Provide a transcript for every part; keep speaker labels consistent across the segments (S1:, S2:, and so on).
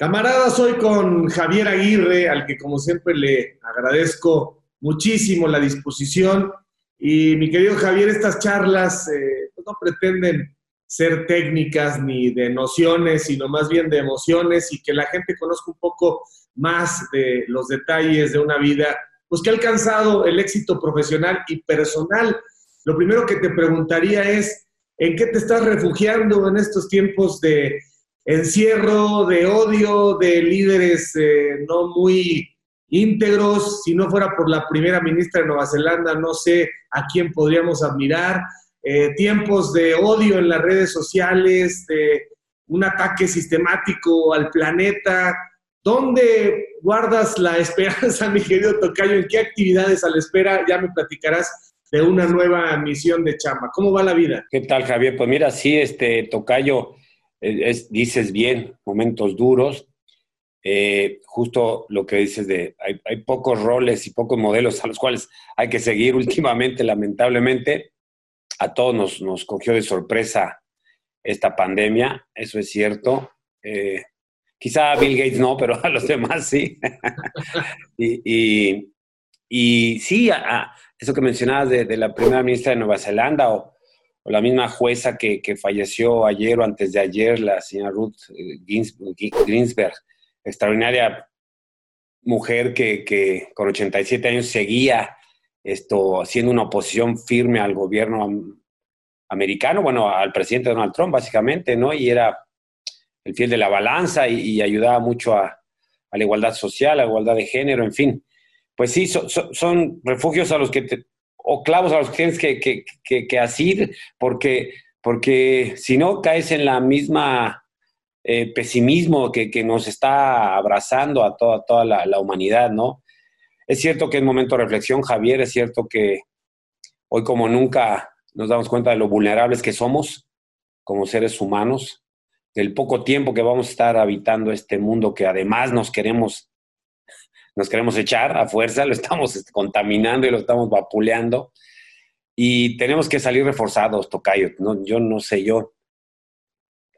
S1: Camaradas, hoy con Javier Aguirre, al que como siempre le agradezco muchísimo la disposición. Y mi querido Javier, estas charlas eh, pues no pretenden ser técnicas ni de nociones, sino más bien de emociones y que la gente conozca un poco más de los detalles de una vida, pues que ha alcanzado el éxito profesional y personal. Lo primero que te preguntaría es, ¿en qué te estás refugiando en estos tiempos de encierro, de odio, de líderes eh, no muy íntegros. Si no fuera por la primera ministra de Nueva Zelanda, no sé a quién podríamos admirar. Eh, tiempos de odio en las redes sociales, de un ataque sistemático al planeta. ¿Dónde guardas la esperanza, mi querido Tocayo? ¿En qué actividades a la espera? Ya me platicarás de una nueva misión de chamba. ¿Cómo va la vida?
S2: ¿Qué tal, Javier? Pues mira, sí, este Tocayo, dices bien, momentos duros. Eh, justo lo que dices de hay, pocos roles y pocos modelos a los cuales hay que seguir últimamente, lamentablemente. A todos nos, nos cogió de sorpresa esta pandemia, eso es cierto. Eh, quizá a Bill Gates no, pero a los demás sí. y, y, sí, a, eso que mencionabas de, de, la primera ministra de Nueva Zelanda o, o la misma jueza que, falleció ayer o antes de ayer, la señora Ruth eh, Ginsberg, extraordinaria mujer que, con 87 años seguía esto, haciendo una oposición firme al gobierno americano, bueno, al presidente Donald Trump, básicamente, ¿no? Y era el fiel de la balanza y, ayudaba mucho a, la igualdad social, a la igualdad de género, en fin. Pues sí, son refugios a los que te, o clavos a los que tienes que, que, que, asir, porque, porque si no caes en la misma eh, pesimismo que, nos está abrazando a toda, toda la, humanidad, ¿no? Es cierto que es momento de reflexión, Javier, es cierto que hoy como nunca nos damos cuenta de lo vulnerables que somos como seres humanos, del poco tiempo que vamos a estar habitando este mundo que además nos queremos nos queremos echar a fuerza, lo estamos este, contaminando y lo estamos vapuleando. Y tenemos que salir reforzados, Tocayo. ¿no? Yo no sé, yo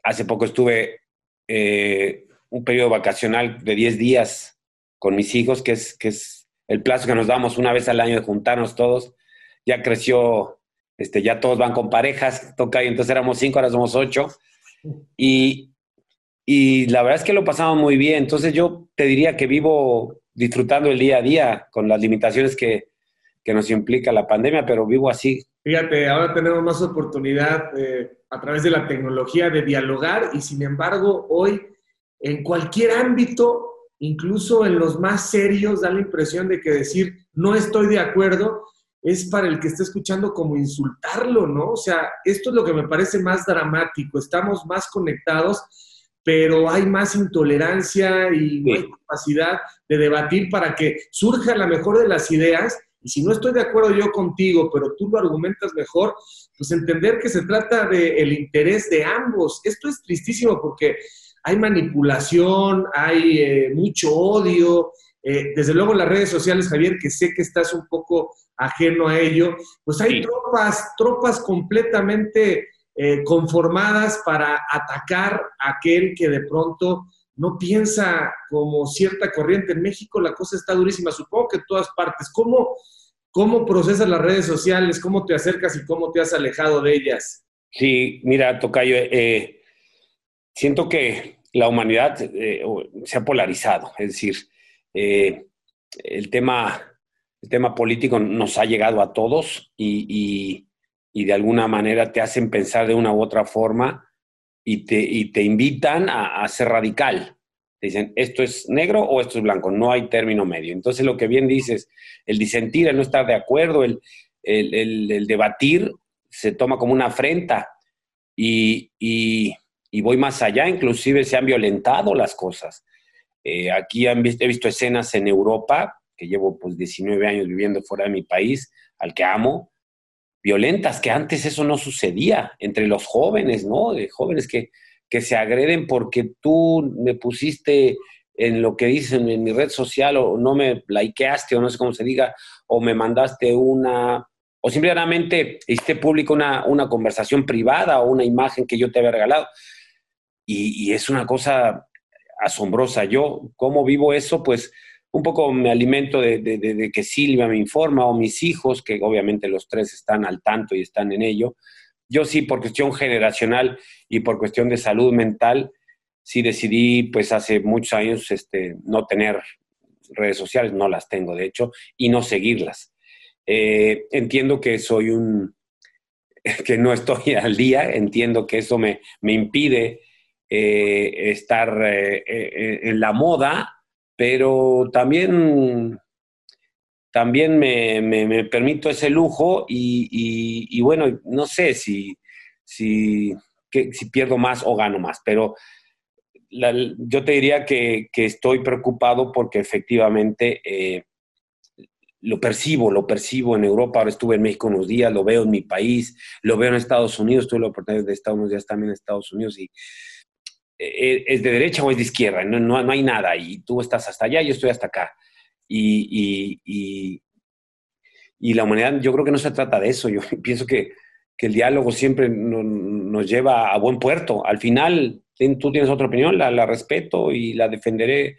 S2: hace poco estuve eh, un periodo vacacional de 10 días con mis hijos, que es, que es el plazo que nos damos una vez al año de juntarnos todos. Ya creció, este, ya todos van con parejas, Tocayo, entonces éramos cinco, ahora somos ocho. Y, y la verdad es que lo pasamos muy bien. Entonces yo te diría que vivo disfrutando el día a día con las limitaciones que, nos implica la pandemia, pero vivo así.
S1: Fíjate, ahora tenemos más oportunidad eh, a través de la tecnología de dialogar y sin embargo hoy en cualquier ámbito, incluso en los más serios, da la impresión de que decir no estoy de acuerdo es para el que está escuchando como insultarlo, ¿no? O sea, esto es lo que me parece más dramático, estamos más conectados pero hay más intolerancia y más capacidad de debatir para que surja la mejor de las ideas. Y si no estoy de acuerdo yo contigo, pero tú lo argumentas mejor, pues entender que se trata del el interés de ambos. Esto es tristísimo porque hay manipulación, hay eh, mucho odio. Eh, desde luego en las redes sociales, Javier, que sé que estás un poco ajeno a ello, pues hay tropas, tropas completamente eh, conformadas para atacar a aquel que de pronto no piensa como cierta corriente. En México la cosa está durísima, supongo que en todas partes. ¿Cómo, cómo procesas las redes sociales? ¿Cómo te acercas y cómo te has alejado de ellas?
S2: Sí, mira, Tocayo, eh, siento que la humanidad eh, se ha polarizado, es decir, el, tema, el tema político nos ha llegado a todos y y de alguna manera te hacen pensar de una u otra forma y te, te invitan a, ser radical. Te dicen, esto es negro o esto es blanco, no hay término medio. Entonces lo que bien dices, el disentir, el no estar de acuerdo, el, el, debatir, se toma como una afrenta y, y, voy más allá, inclusive se han violentado las cosas. Eh, aquí he visto escenas en Europa, que llevo pues 19 años viviendo fuera de mi país, al que amo, violentas, que antes eso no sucedía entre los jóvenes, ¿no? De jóvenes que, que se agreden porque tú me pusiste en lo que dicen en mi red social o no me likeaste o no sé cómo se diga, o me mandaste una, o simplemente hiciste público una, una conversación privada o una imagen que yo te había regalado. Y, y, es una cosa asombrosa. Yo, ¿cómo vivo eso? Pues un poco me alimento de, que Silvia me informa o mis hijos, que obviamente los tres están al tanto y están en ello. Yo sí, por cuestión generacional y por cuestión de salud mental, sí decidí, pues hace muchos años, este, no tener redes sociales, no las tengo de hecho, y no seguirlas. Eh, entiendo que soy un, que no estoy al día, entiendo que eso me, me impide eh, estar eh, en la moda, pero también, también me, permito ese lujo y, bueno, no sé si, si, si pierdo más o gano más, pero yo te diría que, estoy preocupado porque efectivamente eh, lo percibo, lo percibo en Europa, ahora estuve en México unos días, lo veo en mi país, lo veo en Estados Unidos, tuve la oportunidad de estar unos días también en Estados Unidos y es de derecha o es de izquierda, no, no, hay nada y tú estás hasta allá yo estoy hasta acá. Y, y, y, la humanidad, yo creo que no se trata de eso, yo pienso que, que el diálogo siempre nos lleva a buen puerto. Al final, tú tienes otra opinión, la, la respeto y la defenderé.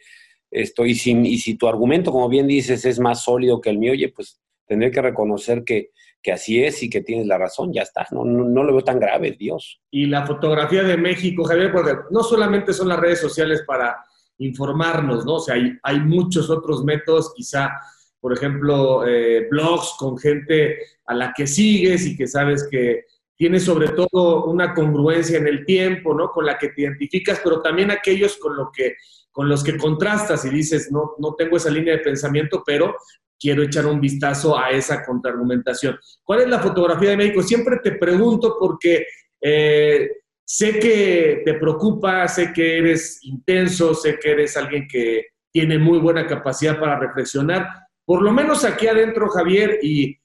S2: Esto, y, si, y si tu argumento, como bien dices, es más sólido que el mío, oye, pues tendré que reconocer que, que así es y que tienes la razón, ya está, no, no, lo veo tan grave, Dios.
S1: Y la fotografía de México, Javier, porque no solamente son las redes sociales para informarnos, ¿no? O sea, hay, hay muchos otros métodos, quizá, por ejemplo, eh, blogs con gente a la que sigues y que sabes que tiene sobre todo una congruencia en el tiempo, ¿no? Con la que te identificas, pero también aquellos con, lo que, con los que contrastas y dices, no, no tengo esa línea de pensamiento, pero quiero echar un vistazo a esa contraargumentación. ¿Cuál es la fotografía de México? Siempre te pregunto porque eh, sé que te preocupa, sé que eres intenso, sé que eres alguien que tiene muy buena capacidad para reflexionar. Por lo menos aquí adentro, Javier, y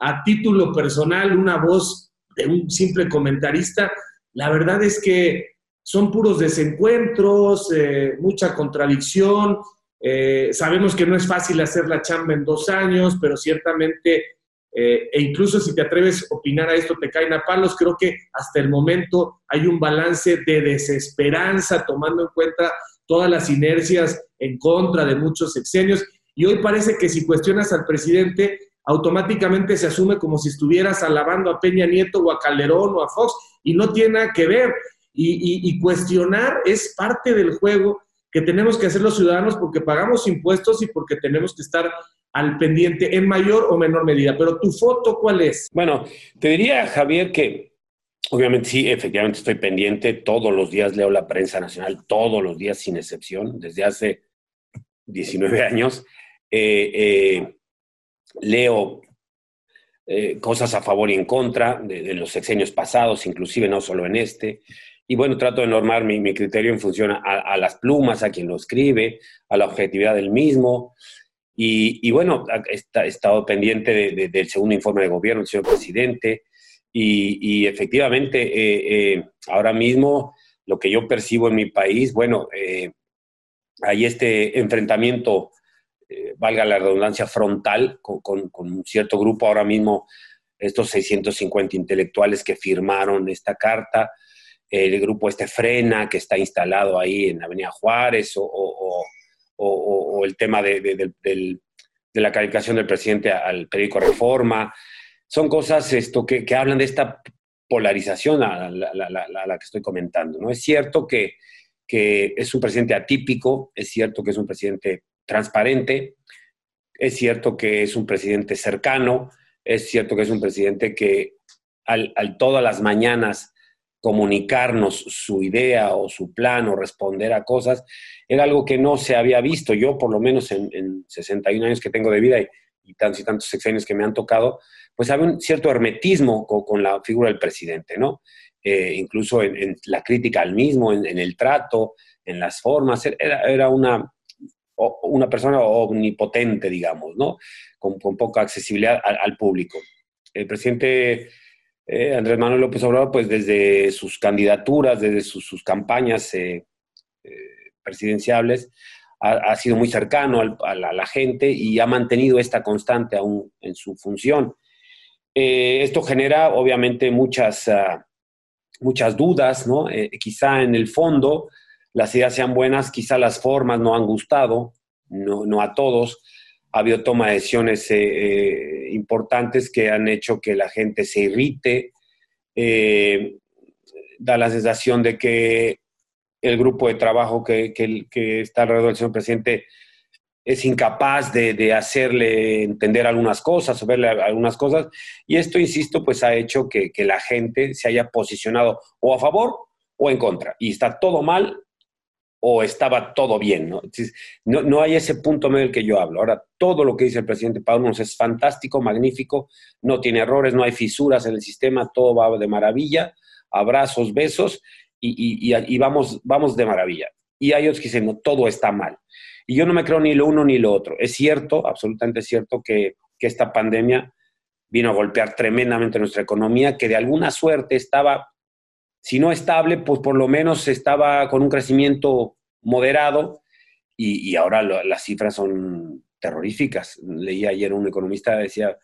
S1: a título personal, una voz de un simple comentarista, la verdad es que son puros desencuentros, eh, mucha contradicción. Eh, sabemos que no es fácil hacer la chamba en dos años, pero ciertamente, eh, e incluso si te atreves a opinar a esto, te caen a palos. Creo que hasta el momento hay un balance de desesperanza, tomando en cuenta todas las inercias en contra de muchos sexenios. Y hoy parece que si cuestionas al presidente, automáticamente se asume como si estuvieras alabando a Peña Nieto o a Calderón o a Fox, y no tiene nada que ver. Y, cuestionar es parte del juego que tenemos que hacer los ciudadanos porque pagamos impuestos y porque tenemos que estar al pendiente en mayor o menor medida. Pero tu foto, ¿cuál es?
S2: Bueno, te diría, Javier, que obviamente sí, efectivamente estoy pendiente. Todos los días leo la prensa nacional, todos los días sin excepción, desde hace 19 años. Eh, eh, leo eh, cosas a favor y en contra de, los sexenios pasados, inclusive no solo en este. Y bueno, trato de normar mi, criterio en función a, las plumas, a quien lo escribe, a la objetividad del mismo. Y, bueno, he estado pendiente del segundo informe de gobierno del señor presidente. Y, efectivamente, eh, eh, ahora mismo lo que yo percibo en mi país, bueno, hay este enfrentamiento eh, valga la redundancia, frontal con, un cierto grupo ahora mismo, estos 650 intelectuales que firmaron esta carta, el grupo este Frena, que está instalado ahí en Avenida Juárez, o, el tema de, la calificación del presidente al periódico Reforma. Son cosas esto, que, hablan de esta polarización a la, que estoy comentando. ¿no? Es cierto que es un presidente atípico, es cierto que es un presidente transparente. Es cierto que es un presidente cercano, es cierto que es un presidente que al, todas las mañanas comunicarnos su idea o su plan o responder a cosas, era algo que no se había visto. Yo, por lo menos en, 61 años que tengo de vida y, tantos y tantos sexenios que me han tocado, pues había un cierto hermetismo con, la figura del presidente, ¿no? Eh, incluso en, la crítica al mismo, en, el trato, en las formas, era, era una, una persona omnipotente, digamos, ¿no? Con, poca accesibilidad al, público. El presidente eh, Andrés Manuel López Obrador, pues desde sus candidaturas, desde sus, campañas eh, eh, presidenciables, ha, sido muy cercano a, la, gente y ha mantenido esta constante aún en su función. esto genera, obviamente, muchas, ah, muchas dudas, ¿no? quizá en el fondo las ideas sean buenas, quizá las formas no han gustado, no a todos. Ha habido toma de decisiones eh, eh, importantes que han hecho que la gente se irrite. Eh, da la sensación de que el grupo de trabajo que, que, está alrededor del señor presidente es incapaz de, hacerle entender algunas cosas o verle algunas cosas. Y esto, insisto, pues ha hecho que, que, la gente se haya posicionado o a favor o en contra. Y está todo mal o estaba todo bien. ¿no? no, no hay ese punto medio del que yo hablo. Ahora, todo lo que dice el presidente Pablo es fantástico, magnífico, no tiene errores, no hay fisuras en el sistema, todo va de maravilla, abrazos, besos y, y, vamos, vamos de maravilla. Y hay otros que dicen, no, todo está mal. Y yo no me creo ni lo uno ni lo otro. Es cierto, absolutamente cierto, que, que esta pandemia vino a golpear tremendamente nuestra economía, que de alguna suerte estaba si no estable, pues por lo menos estaba con un crecimiento moderado y, ahora las cifras son terroríficas. Leí ayer un economista decía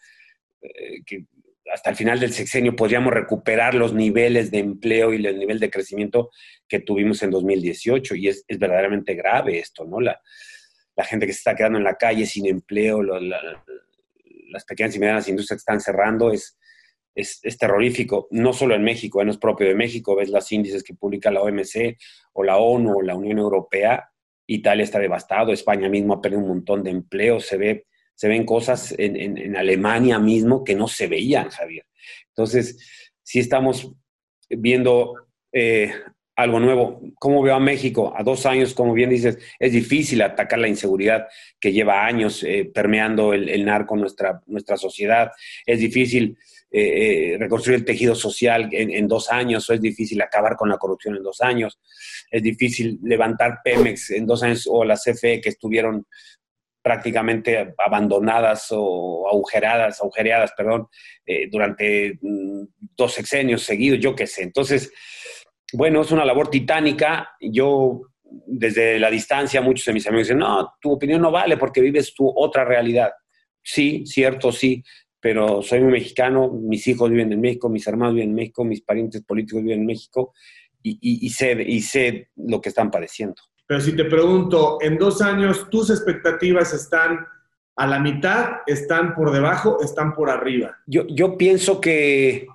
S2: eh, que hasta el final del sexenio podríamos recuperar los niveles de empleo y el nivel de crecimiento que tuvimos en 2018 y es, verdaderamente grave esto, ¿no? La, gente que se está quedando en la calle sin empleo, las pequeñas y medianas industrias que están cerrando, es, es, terrorífico, no solo en México, no es propio de México, ves los índices que publica la OMC o la ONU o la Unión Europea, Italia está devastado, España mismo ha perdido un montón de empleo, se, ve, se ven cosas en, Alemania mismo que no se veían, Javier. Entonces, sí estamos viendo eh, algo nuevo. ¿Cómo veo a México? A dos años, como bien dices, es difícil atacar la inseguridad que lleva años eh, permeando el, narco en nuestra, nuestra sociedad. Es difícil eh, eh, reconstruir el tejido social en, dos años, o es difícil acabar con la corrupción en dos años, es difícil levantar Pemex en dos años, o la CFE que estuvieron prácticamente abandonadas o agujeradas, agujereadas, perdón, eh, durante mm, dos sexenios seguidos, yo qué sé. Entonces, bueno, es una labor titánica. Yo, desde la distancia, muchos de mis amigos dicen, no, tu opinión no vale porque vives tu otra realidad. Sí, cierto, sí, pero soy un mexicano, mis hijos viven en México, mis hermanos viven en México, mis parientes políticos viven en México y, sé, y sé lo que están padeciendo.
S1: Pero si te pregunto, en dos años, ¿tus expectativas están a la mitad, están por debajo, están por arriba?
S2: Yo, yo pienso que,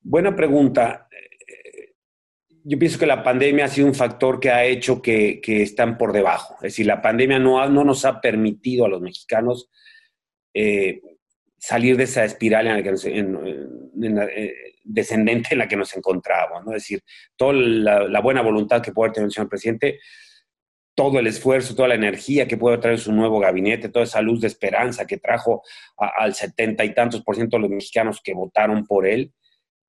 S2: buena pregunta, yo pienso que la pandemia ha sido un factor que ha hecho que, que están por debajo. Es decir, la pandemia no, no nos ha permitido a los mexicanos eh, salir de esa espiral en la que en, eh, descendente en la que nos encontramos, ¿no? Es decir, toda la, buena voluntad que puede tener el señor presidente, todo el esfuerzo, toda la energía que puede traer su nuevo gabinete, toda esa luz de esperanza que trajo al setenta y tantos por ciento de los mexicanos que votaron por él,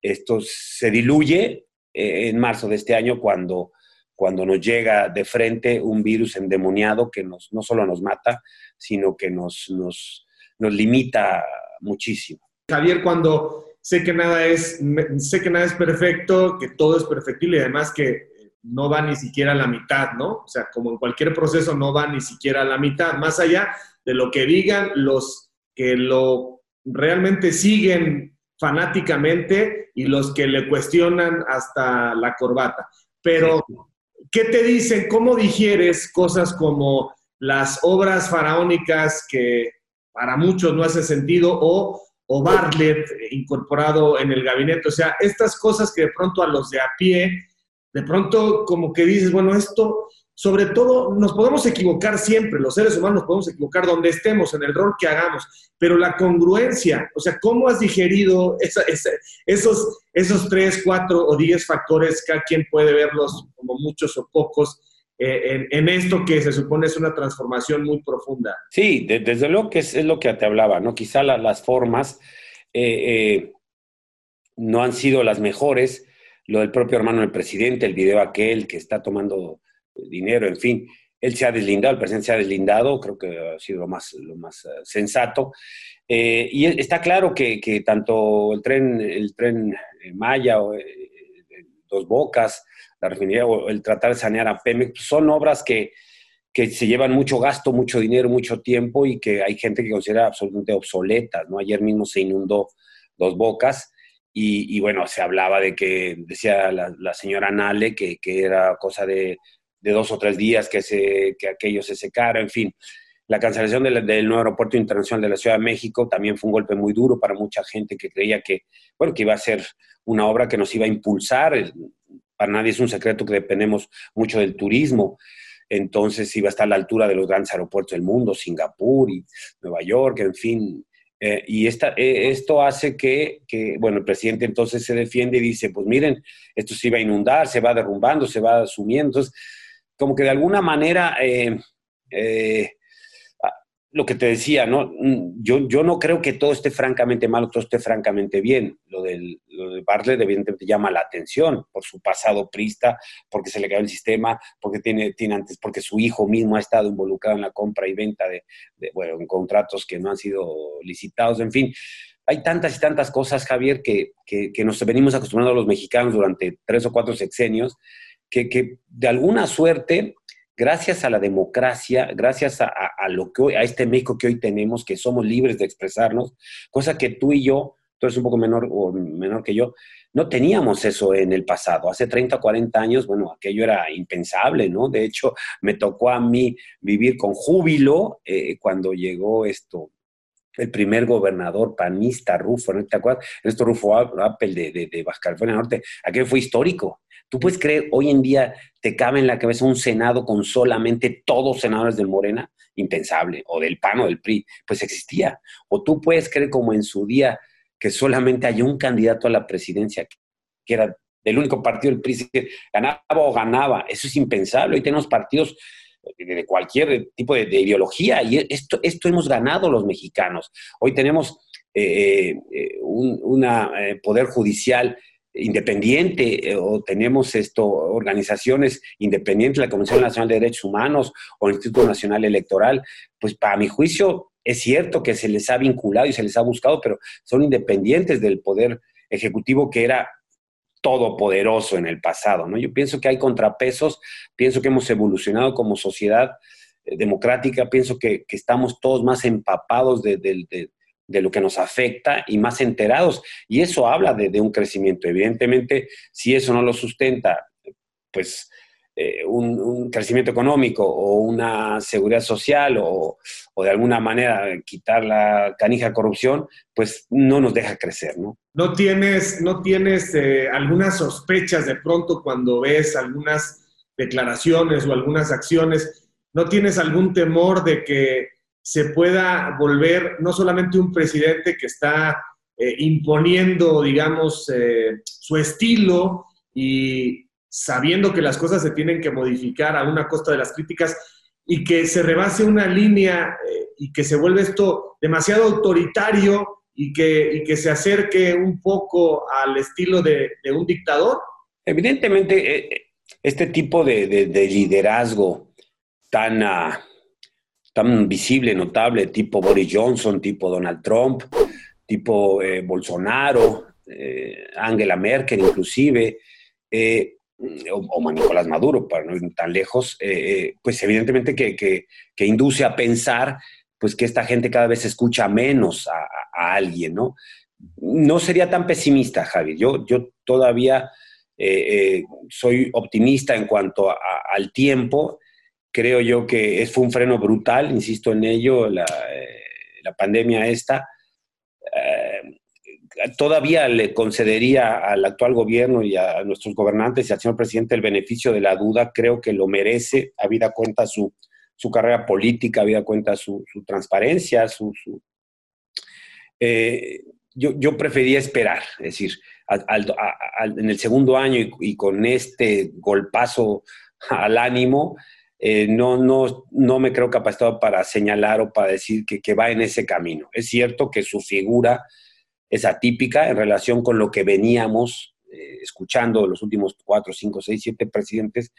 S2: esto se diluye eh, en marzo de este año cuando, cuando nos llega de frente un virus endemoniado que nos, no solo nos mata, sino que nos, nos, nos limita muchísimo.
S1: Javier, cuando sé que nada es, sé que nada es perfecto, que todo es perfectible y además que no va ni siquiera a la mitad, ¿no? O sea, como en cualquier proceso no va ni siquiera a la mitad, más allá de lo que digan los que lo realmente siguen fanáticamente y los que le cuestionan hasta la corbata. Pero, ¿qué te dicen? ¿Cómo digieres cosas como las obras faraónicas que para muchos no hace sentido, o, o Bartlett incorporado en el gabinete. O sea, estas cosas que de pronto a los de a pie, de pronto como que dices, bueno, esto, sobre todo, nos podemos equivocar siempre, los seres humanos nos podemos equivocar donde estemos, en el rol que hagamos, pero la congruencia, o sea, ¿cómo has digerido esos, esos tres, cuatro o diez factores? Cada quien puede verlos como muchos o pocos eh, en, esto que se supone es una transformación muy profunda.
S2: Sí, desde luego que es, lo que te hablaba, ¿no? Quizá las formas eh, eh, no han sido las mejores. Lo del propio hermano del presidente, el video aquel que está tomando dinero, en fin, él se ha deslindado, el presidente se ha deslindado, creo que ha sido lo más, lo más sensato. y está claro que, que, tanto el tren, el tren Maya o Dos Bocas, la refinería o el tratar de sanear a Pemex, pues, son obras que, que se llevan mucho gasto, mucho dinero, mucho tiempo y que hay gente que considera absolutamente obsoletas, ¿no? Ayer mismo se inundó Dos Bocas y, bueno, se hablaba de que, decía la, señora Nale, que, que, era cosa de, dos o tres días que, se, que aquello se secara, en fin. La cancelación del, nuevo aeropuerto internacional de la Ciudad de México también fue un golpe muy duro para mucha gente que creía que, bueno, que iba a ser una obra que nos iba a impulsar. Para nadie es un secreto que dependemos mucho del turismo. Entonces iba a estar a la altura de los grandes aeropuertos del mundo, Singapur y Nueva York, en fin. Eh, y esta, eh, esto hace que, que, bueno, el presidente entonces se defiende y dice, pues miren, esto se iba a inundar, se va derrumbando, se va asumiendo. Entonces, como que de alguna manera eh, lo que te decía, ¿no? Mm, yo, yo no creo que todo esté francamente mal o todo esté francamente bien. Lo, del, lo de Bartlett evidentemente llama la atención por su pasado prista, porque se le cayó el sistema, porque tiene, tiene antes, porque su hijo mismo ha estado involucrado en la compra y venta de, bueno, en contratos que no han sido licitados, en fin. Hay tantas y tantas cosas, Javier, que, que, que nos venimos acostumbrando a los mexicanos durante tres o cuatro sexenios, que, que de alguna suerte gracias a la democracia, gracias a, lo que hoy, a este México que hoy tenemos, que somos libres de expresarnos, cosa que tú y yo, tú eres un poco menor o menor que yo, no teníamos eso en el pasado. Hace 30 o 40 años, bueno, aquello era impensable, ¿no? De hecho, me tocó a mí vivir con júbilo eh, cuando llegó esto, el primer gobernador panista, Rufo, ¿no te acuerdas? Esto Rufo Apple de, de, de Baja California Norte, aquello fue histórico. ¿Tú puedes creer, hoy en día te cabe en la cabeza un Senado con solamente todos senadores del Morena? Impensable. O del PAN o del PRI. Pues existía. O tú puedes creer como en su día que solamente hay un candidato a la presidencia que era del único partido del PRI que ganaba o ganaba. Eso es impensable. Hoy tenemos partidos de cualquier tipo de, ideología y esto, esto hemos ganado los mexicanos. Hoy tenemos eh, eh, un eh, poder judicial independiente o tenemos esto, organizaciones independientes, la Comisión Nacional de Derechos Humanos o el Instituto Nacional Electoral, pues para mi juicio es cierto que se les ha vinculado y se les ha buscado, pero son independientes del poder ejecutivo que era todopoderoso en el pasado, ¿no? Yo pienso que hay contrapesos, pienso que hemos evolucionado como sociedad eh, democrática, pienso que, estamos todos más empapados de, lo que nos afecta y más enterados. Y eso habla de, un crecimiento. Evidentemente, si eso no lo sustenta, pues eh, un, crecimiento económico o una seguridad social o, de alguna manera quitar la canija corrupción, pues no nos deja crecer, ¿no?
S1: ¿No tienes, no tienes eh, algunas sospechas de pronto cuando ves algunas declaraciones o algunas acciones? ¿No tienes algún temor de que se pueda volver no solamente un presidente que está eh, imponiendo, digamos, su estilo y sabiendo que las cosas se tienen que modificar a una costa de las críticas y que se rebase una línea eh, y que se vuelve esto demasiado autoritario y que, que se acerque un poco al estilo de, un dictador?
S2: Evidentemente, este tipo de, liderazgo tan... Ah, tan visible, notable, tipo Boris Johnson, tipo Donald Trump, tipo eh, Bolsonaro, eh, Angela Merkel inclusive, eh, o, Nicolás Maduro, para no ir tan lejos, pues evidentemente que, induce a pensar pues que esta gente cada vez escucha menos a, alguien, ¿no? No sería tan pesimista, Javi. Yo, yo todavía soy optimista en cuanto al tiempo creo yo que fue un freno brutal, insisto en ello, la, eh, pandemia esta. Todavía le concedería al actual gobierno y a nuestros gobernantes y al señor presidente el beneficio de la duda, creo que lo merece, habida cuenta su, su carrera política, habida cuenta su, transparencia, su... Eh, yo, yo, prefería esperar, es decir, en el segundo año y, y, con este golpazo al ánimo, eh, no, no, no me creo capacitado para señalar o para decir que, va en ese camino. Es cierto que su figura es atípica en relación con lo que veníamos eh, escuchando los últimos cuatro, cinco, seis, siete presidentes,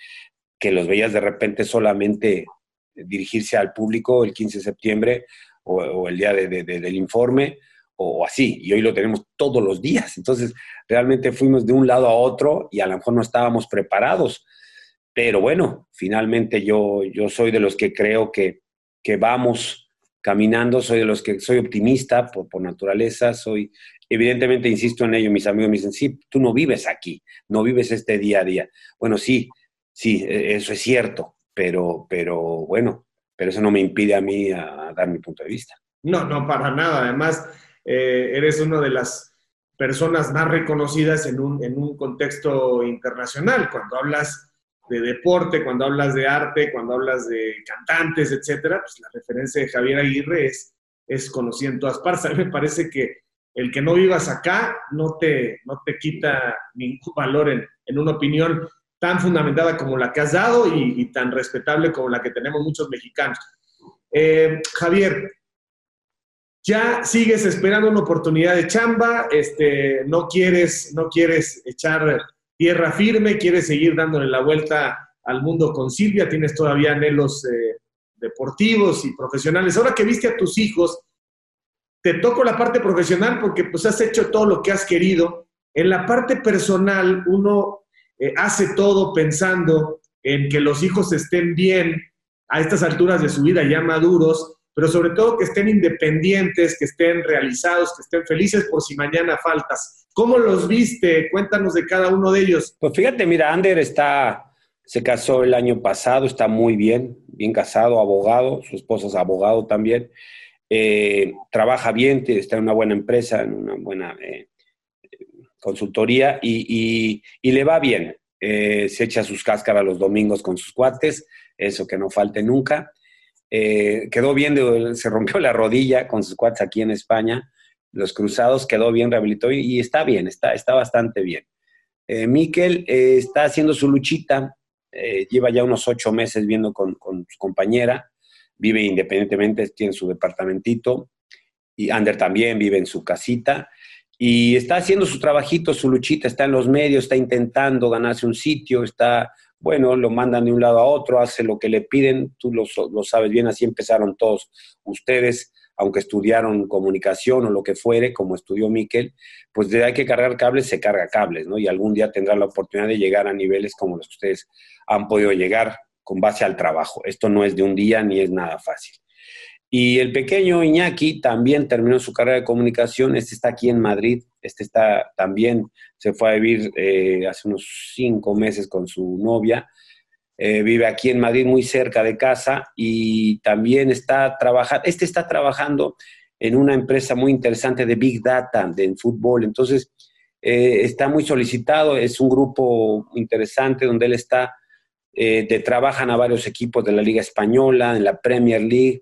S2: que los veías de repente solamente dirigirse al público el 15 de septiembre o, el día del informe o así, y hoy lo tenemos todos los días. Entonces, realmente fuimos de un lado a otro y a lo mejor no estábamos preparados pero bueno, finalmente yo, yo soy de los que creo que, que vamos caminando, soy de los que soy optimista por, naturaleza, soy, evidentemente insisto en ello, mis amigos me dicen, sí, tú no vives aquí, no vives este día a día. Bueno, sí, Sí, e, eso es cierto, pero, pero bueno, pero eso no me impide a mí a dar mi punto de vista.
S1: No, no, para nada. Además, eh, eres una de las personas más reconocidas en un, en un contexto internacional. Cuando hablas de deporte, cuando hablas de arte, cuando hablas de cantantes, etcétera, pues la referencia de Javier Aguirre es, es conocida. A mí me parece que el que no vivas acá no te, no te quita ningún valor en, en una opinión tan fundamentada como la que has dado y, tan respetable como la que tenemos muchos mexicanos. Eh, Javier, ya sigues esperando una oportunidad de chamba, este, no, quieres, no quieres echar tierra firme, quieres seguir dándole la vuelta al mundo con Silvia, tienes todavía anhelos eh, deportivos y profesionales. Ahora que viste a tus hijos, te toco la parte profesional porque pues has hecho todo lo que has querido. En la parte personal, uno eh, hace todo pensando en que los hijos estén bien a estas alturas de su vida ya maduros, pero sobre todo que estén independientes, que estén realizados, que estén felices por si mañana faltas. ¿Cómo los viste? Cuéntanos de cada uno de ellos.
S2: Pues fíjate, mira, Ander está, se casó el año pasado, está muy bien, bien casado, abogado, su esposa es abogado también, eh, trabaja bien, está en una buena empresa, en una buena eh, consultoría y, le va bien. Eh, se echa sus cáscaras los domingos con sus cuates, eso que no falte nunca. Eh, quedó bien, se rompió la rodilla con sus cuates aquí en España, los cruzados, quedó bien, rehabilitó y, está bien, está, está bastante bien. Eh, Miquel eh, está haciendo su luchita, lleva ya unos ocho meses viendo con, con, su compañera, vive independientemente, tiene su departamentito, y Ander también vive en su casita, y está haciendo su trabajito, su luchita, está en los medios, está intentando ganarse un sitio, está, bueno, lo mandan de un lado a otro, hace lo que le piden, tú lo, sabes bien, así empezaron todos ustedes, aunque estudiaron comunicación o lo que fuere, como estudió Miquel, pues de hay que cargar cables, se carga cables, ¿no? Y algún día tendrán la oportunidad de llegar a niveles como los que ustedes han podido llegar con base al trabajo. Esto no es de un día ni es nada fácil. Y el pequeño Iñaki también terminó su carrera de comunicación, este está aquí en Madrid, este está también, se fue a vivir eh, hace unos cinco meses con su novia, eh, vive aquí en Madrid muy cerca de casa. Y también está trabajando, este está trabajando en una empresa muy interesante de Big Data, de, fútbol, entonces eh, está muy solicitado, es un grupo interesante donde él está, de, trabajan a varios equipos de la Liga Española, en la Premier League,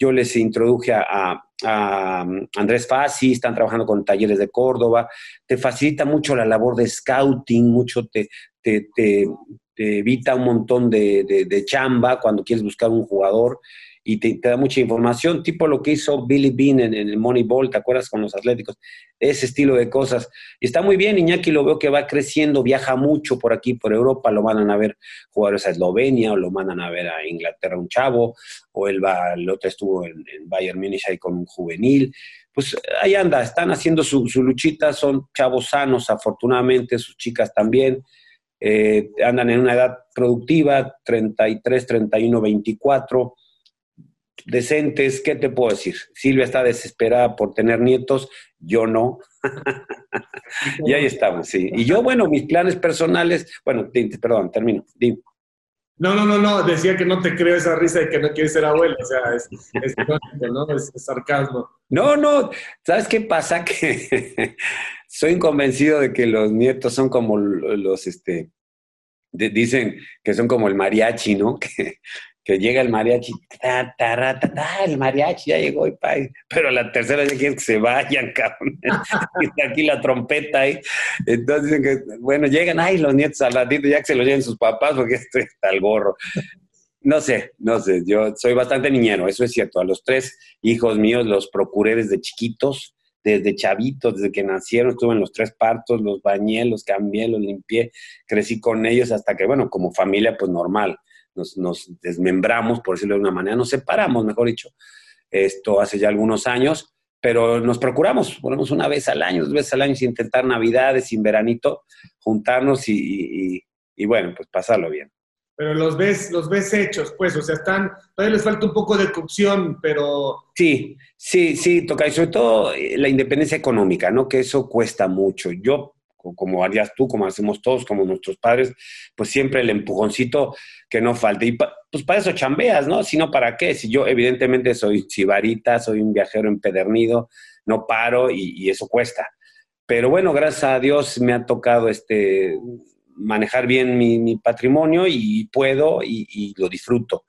S2: yo les introduje a, Andrés Fassi, están trabajando con talleres de Córdoba, te facilita mucho la labor de scouting, mucho te, te, evita un montón de, chamba cuando quieres buscar un jugador y te, da mucha información, tipo lo que hizo Billy Bean en, el Moneyball, ¿te acuerdas con los Atléticos? Ese estilo de cosas. Y está muy bien, Iñaki lo veo que va creciendo, viaja mucho por aquí, por Europa, lo mandan a ver jugadores a Eslovenia, o lo mandan a ver a Inglaterra un chavo, o él va, el otro estuvo en, Bayern Munich ahí con un juvenil. Pues ahí anda, están haciendo su, luchita, son chavos sanos, afortunadamente, sus chicas también. Eh, andan en una edad productiva, 33, 31, 24 decentes, ¿qué te puedo decir? Silvia está desesperada por tener nietos, yo no. y ahí estamos, sí. Y yo, bueno, mis planes personales, bueno, perdón, termino.
S1: No, no, no, no, decía que no te creo esa risa de que no quieres ser abuelo, o sea, es, es, ¿no? es sarcasmo.
S2: No, no, ¿sabes qué pasa? Que soy convencido de que los nietos son como los, este, dicen que son como el mariachi, ¿no? Que, llega el mariachi, ta, ta, ta, el mariachi ya llegó, y pa, pero la tercera ya quiere que se vayan, cabrón. aquí la trompeta. Entonces dicen que, bueno, llegan, ay, los nietos al ratito, ya que se los lleven sus papás, porque esto está el gorro. No sé, no sé, yo soy bastante niñero, eso es cierto. A los tres hijos míos los procuré desde chiquitos, desde chavitos, desde que nacieron, estuve en los tres partos, los bañé, los cambié, los limpié, crecí con ellos hasta que, bueno, como familia, pues normal nos, desmembramos, por decirlo de una manera, nos separamos, mejor dicho, esto hace ya algunos años, pero nos procuramos, ponemos una vez al año, dos veces al año, sin intentar navidades, sin veranito, juntarnos y, bueno, pues pasarlo bien.
S1: Pero los ves, los ves hechos, pues, o sea, están, todavía les falta un poco de cocción, pero...
S2: Sí, sí, sí, toca, y sobre todo eh, la independencia económica, ¿no? Que eso cuesta mucho. Yo como harías tú, como hacemos todos, como nuestros padres, pues siempre el empujoncito que no falte. Y pues para eso chambeas, ¿no? Si no, ¿para qué? Si yo evidentemente soy chivarita, soy un viajero empedernido, no paro y, eso cuesta. Pero bueno, gracias a Dios me ha tocado este, manejar bien mi, patrimonio y puedo y, lo disfruto.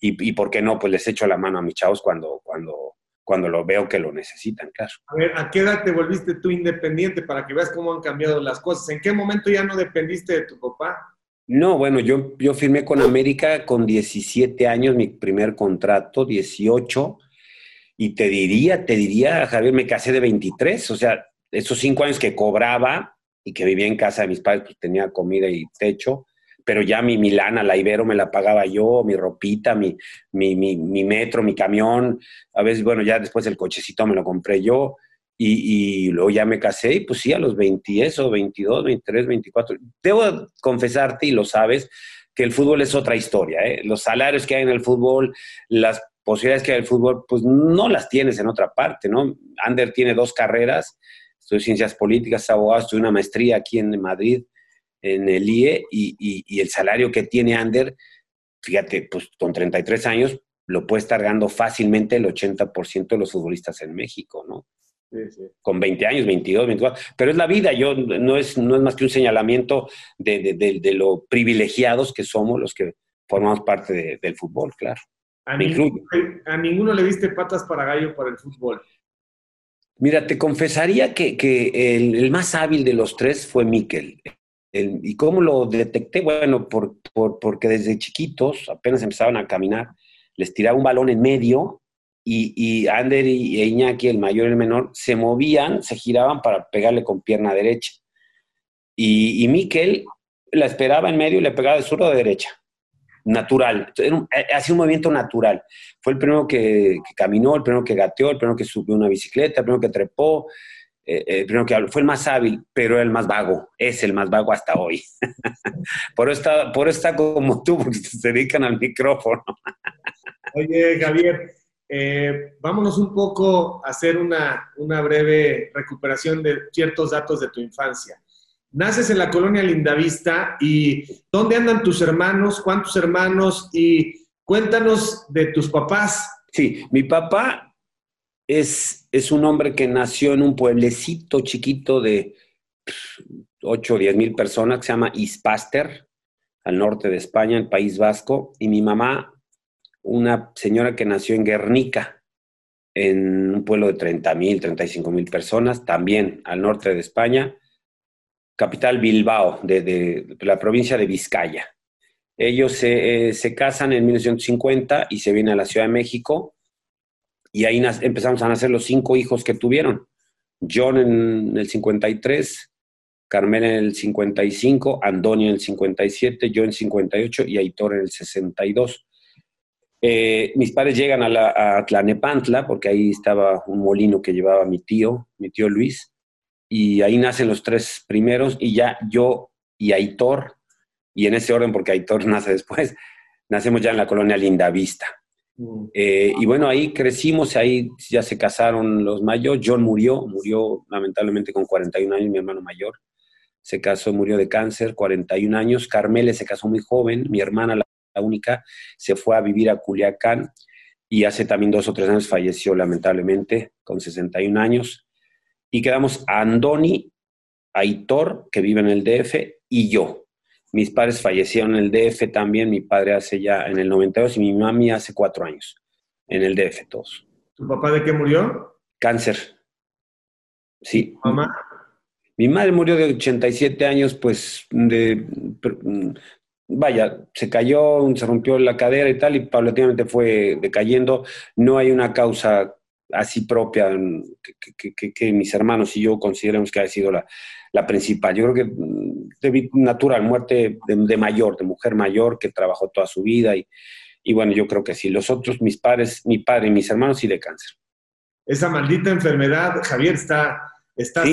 S2: Y, y, por qué no, pues les echo la mano a mis chavos cuando, cuando, cuando lo veo que lo necesitan, claro.
S1: A ver, ¿a qué edad te volviste tú independiente para que veas cómo han cambiado las cosas? ¿En qué momento ya no dependiste de tu papá?
S2: No, bueno, yo, yo firmé con América con 17 años, mi primer contrato, 18, y te diría, te diría, Javier, me casé de 23, o sea, esos cinco años que cobraba y que vivía en casa de mis padres, pues tenía comida y techo, pero ya mi Milana, la Ibero me la pagaba yo, mi ropita, mi, mi, mi, metro, mi camión, a veces, bueno, ya después el cochecito me lo compré yo y, luego ya me casé y pues sí, a los 20, eso, 22, 23, 24. Debo confesarte, y lo sabes, que el fútbol es otra historia, ¿eh? Los salarios que hay en el fútbol, las posibilidades que hay en el fútbol, pues no las tienes en otra parte, ¿no? Ander tiene dos carreras, estudié ciencias políticas, abogado, estudié una maestría aquí en Madrid, en el IE y, el salario que tiene Ander, fíjate, pues con 33 años lo puede estar ganando fácilmente el 80% de los futbolistas en México, ¿no? Sí, sí. Con 20 años, 22, 24. Pero es la vida, yo no es, no es más que un señalamiento de, lo privilegiados que somos los que formamos parte del fútbol, claro.
S1: A ninguno, a ninguno, le diste patas para gallo para el fútbol.
S2: Mira, te confesaría que, el, el, más hábil de los tres fue Miquel. ¿Y cómo lo detecté? Bueno, por, porque desde chiquitos, apenas empezaban a caminar, les tiraba un balón en medio y, y Ander y Iñaki, el mayor y el menor, se movían, se giraban para pegarle con pierna derecha. Y, y Miquel la esperaba en medio y le pegaba de zurdo de derecha. Natural. Eh, hacía un movimiento natural. Fue el primero que, que, caminó, el primero que gateó, el primero que subió una bicicleta, el primero que trepó, eh, eh, primero que fue el más hábil, pero el más vago, es el más vago hasta hoy. por, eso está, por está como tú, porque se dedican al micrófono.
S1: Oye, Javier, eh, vámonos un poco a hacer una, una breve recuperación de ciertos datos de tu infancia. Naces en la colonia Lindavista y ¿dónde andan tus hermanos? ¿Cuántos hermanos? Y cuéntanos de tus papás.
S2: Sí, mi papá es, un hombre que nació en un pueblecito chiquito de 8 o 10 mil personas que se llama Ispaster, al norte de España, el País Vasco, y mi mamá, una señora que nació en Guernica, en un pueblo de 30 mil, 35 mil personas, también al norte de España, capital Bilbao, de, la provincia de Vizcaya. Ellos se, eh, se, casan en 1950 y se vienen a la Ciudad de México y ahí empezamos a nacer los cinco hijos que tuvieron. John en el 53, Carmela en el 55, Antonio en el 57, yo en el 58 y Aitor en el 62. Eh, mis padres llegan a, la, Tlanepantla, porque ahí estaba un molino que llevaba mi tío, mi tío Luis, y ahí nacen los tres primeros, y ya yo y Aitor, y en ese orden, porque Aitor nace después, nacemos ya en la colonia Lindavista. Mm. Eh, y bueno, ahí crecimos, ahí ya se casaron los mayores. John murió, murió lamentablemente con 41 años, mi hermano mayor. Se casó, murió de cáncer, 41 años. Carmele se casó muy joven, mi hermana, la, única, se fue a vivir a Culiacán y hace también dos o tres años falleció lamentablemente con 61 años. Y quedamos a Andoni, Aitor, que vive en el DF, y yo. Mis padres fallecieron en el DF también, mi padre hace ya en el 92 y mi mami hace cuatro años, en el DF todos.
S1: ¿Tu papá de qué murió?
S2: Cáncer. Sí.
S1: ¿Mamá?
S2: Mi madre murió de 87 años, pues de, vaya, se cayó, se rompió la cadera y tal, y paulatinamente fue decayendo. No hay una causa así propia que, mis hermanos y yo consideremos que ha sido la, la principal. Yo creo que de natural, muerte de, mayor, de mujer mayor que trabajó toda su vida y, y bueno, yo creo que sí. Los otros, mis padres, mi padre y mis hermanos sí de cáncer.
S1: Esa maldita enfermedad, Javier, está, está,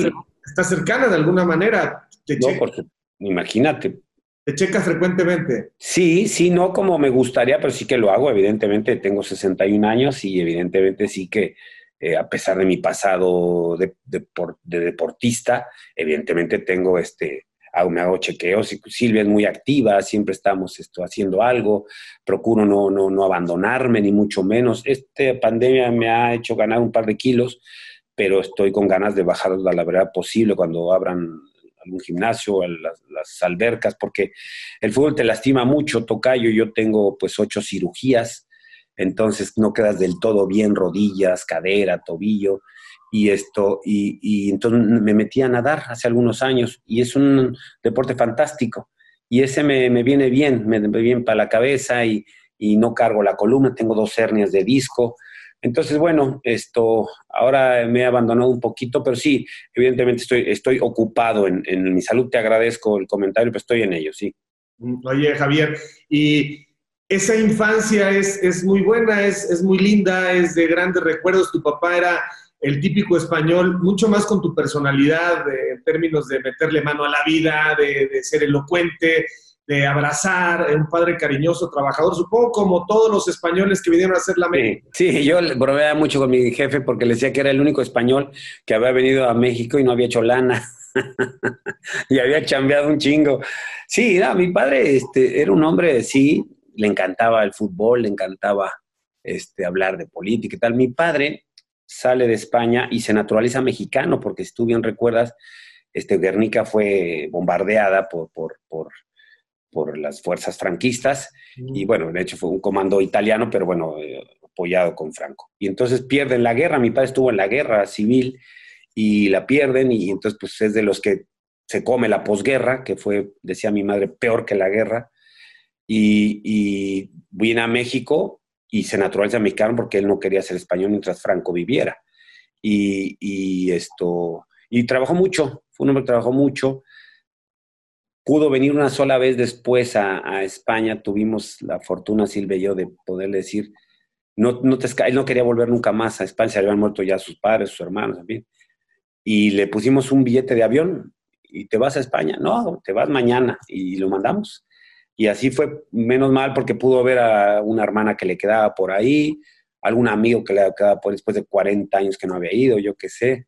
S1: está cercana de alguna manera.
S2: no, porque, imagínate.
S1: ¿Te checa frecuentemente?
S2: Sí, sí, no como me gustaría, pero sí que lo hago. Evidentemente tengo 61 años y evidentemente sí que eh, a pesar de mi pasado de, deportista, evidentemente tengo este, me hago chequeos y Silvia es muy activa, siempre estamos esto, haciendo algo, procuro no, no, no abandonarme, ni mucho menos. Esta pandemia me ha hecho ganar un par de kilos, pero estoy con ganas de bajar a la verdad posible cuando abran algún gimnasio, las, las, albercas, porque el fútbol te lastima mucho, tocayo, yo tengo pues ocho cirugías, entonces no quedas del todo bien, rodillas, cadera, tobillo, y esto, y, entonces me metí a nadar hace algunos años, y es un deporte fantástico, y ese me, viene bien, me viene bien para la cabeza, y, y no cargo la columna, tengo dos hernias de disco, entonces, bueno, esto, ahora me he abandonado un poquito, pero sí, evidentemente estoy, ocupado en, mi salud. Te agradezco el comentario, pero estoy en ello, sí.
S1: Mm, oye, Javier, y esa infancia es, muy buena, es, muy linda, es de grandes recuerdos. Tu papá era el típico español, mucho más con tu personalidad en términos de meterle mano a la vida, de, de ser elocuente, de abrazar, un padre cariñoso, trabajador, supongo como todos los españoles que vinieron a hacer la
S2: México. Sí, yo bromeaba mucho con mi jefe porque le decía que era el único español que había venido a México y no había hecho lana. y había chambeado un chingo. Sí, mi padre este, era un hombre, sí, le encantaba el fútbol, le encantaba este, hablar de política y tal. Mi padre sale de España y se naturaliza mexicano, porque si tú bien recuerdas, este, Guernica fue bombardeada por, por, por por las fuerzas franquistas. Y bueno, de hecho fue un comando italiano, pero bueno, eh, apoyado con Franco. Y entonces pierden la guerra, mi padre estuvo en la guerra civil y la pierden y entonces pues es de los que se come la posguerra, que fue, decía mi madre, peor que la guerra, y, y viene a México y se naturaliza mexicano porque él no quería ser español mientras Franco viviera. Y, y esto, y trabajó mucho, fue un hombre que trabajó mucho, pudo venir una sola vez después a, España. Tuvimos la fortuna, Silvia y yo, de poderle decir, no, no te, él no quería volver nunca más a España, se habían muerto ya sus padres, sus hermanos también. Y le pusimos un billete de avión y te vas a España. No, te vas mañana y lo mandamos. Y así fue, menos mal, porque pudo ver a una hermana que le quedaba por ahí, algún amigo que le quedaba por después de 40 años que no había ido, yo qué sé.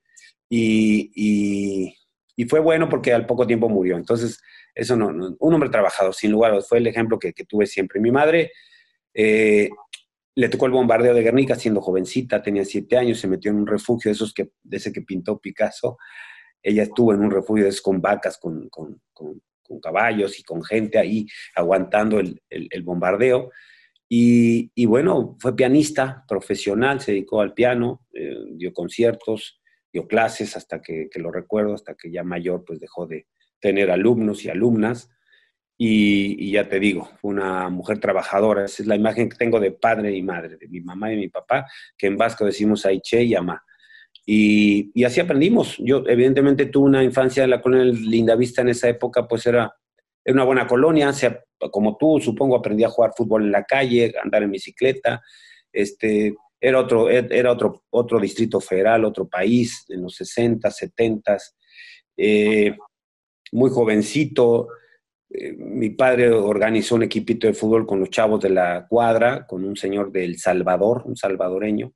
S2: Y, y, y fue bueno porque al poco tiempo murió. Entonces, eso no, un hombre trabajador, sin lugar, fue el ejemplo que, tuve siempre. Mi madre eh, le tocó el bombardeo de Guernica siendo jovencita, tenía siete años, se metió en un refugio esos que, de ese que pintó Picasso. Ella estuvo en un refugio esos con vacas, con, caballos y con gente ahí aguantando el, bombardeo. Y, bueno, fue pianista profesional, se dedicó al piano, eh, dio conciertos, dio clases hasta que, que, lo recuerdo, hasta que ya mayor pues dejó de, tener alumnos y alumnas. Y, ya te digo, una mujer trabajadora. Esa es la imagen que tengo de padre y madre, de mi mamá y mi papá, que en vasco decimos Aiche y Ama. Y, y, así aprendimos. Yo, evidentemente, tuve una infancia en la colonia Lindavista en esa época, pues era, era una buena colonia. sea, como tú, supongo, aprendí a jugar fútbol en la calle, andar en bicicleta. Este, era otro, era otro, otro distrito federal, otro país, en los 60, 70. Eh, muy jovencito. Eh, mi padre organizó un equipito de fútbol con los chavos de la cuadra, con un señor del Salvador, un salvadoreño,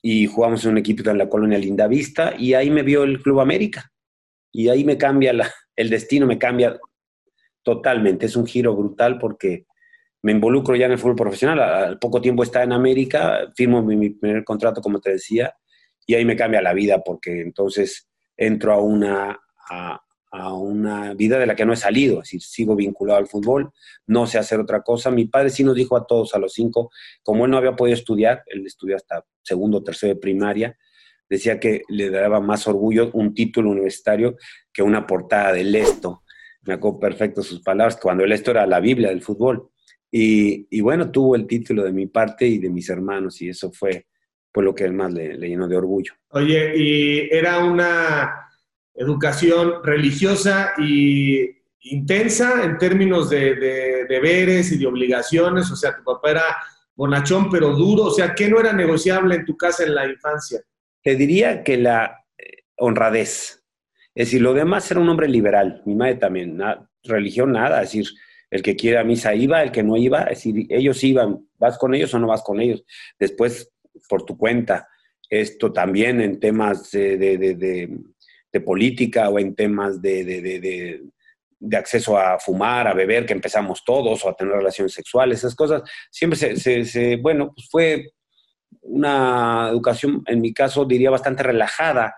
S2: y jugamos en un equipito en la colonia Lindavista, y ahí me vio el Club América. Y ahí me cambia el destino, me cambia totalmente. Es un giro brutal porque me involucro ya en el fútbol profesional. Al poco tiempo está en América, firmo mi, mi primer contrato, como te decía, y ahí me cambia la vida porque entonces entro a una, a, a una vida de la que no he salido, es decir, sigo vinculado al fútbol, no sé hacer otra cosa. Mi padre sí nos dijo a todos a los cinco, como él no había podido estudiar, él estudió hasta segundo o tercero de primaria, decía que le daba más orgullo un título universitario que una portada del esto. Me acuerdo perfecto sus palabras, cuando el esto era la Biblia del fútbol. Y, bueno, tuvo el título de mi parte y de mis hermanos, y eso fue por lo que él más le llenó de orgullo.
S1: Oye, y era una educación religiosa y intensa en términos de, deberes y de obligaciones, o sea, tu papá era bonachón pero duro, o sea, ¿qué no era negociable en tu casa en la infancia?
S2: Te diría que la eh, honradez, es decir, lo demás era un hombre liberal, mi madre también, religión nada, es decir, el que quiera misa iba, el que no iba, es decir, ellos iban, vas con ellos o no vas con ellos, después por tu cuenta. esto también en temas de, política o en temas de, acceso a fumar, a beber, que empezamos todos, o a tener relaciones sexuales, esas cosas, siempre se, bueno, pues fue una educación, en mi caso diría bastante relajada.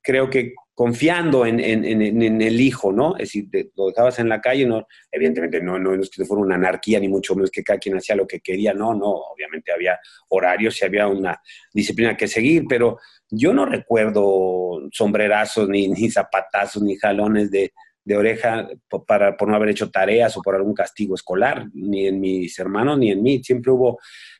S2: Creo que confiando en, el hijo, ¿no? Es decir, lo dejabas en la calle, no, evidentemente no, no, es que fuera una anarquía, ni mucho menos que cada quien hacía lo que quería, no, no, obviamente había horarios y había una disciplina que seguir, pero yo no recuerdo sombrerazos, ni, ni zapatazos, ni jalones de, oreja para, por no haber hecho tareas o por algún castigo escolar, ni en mis hermanos ni en mí. Siempre hubo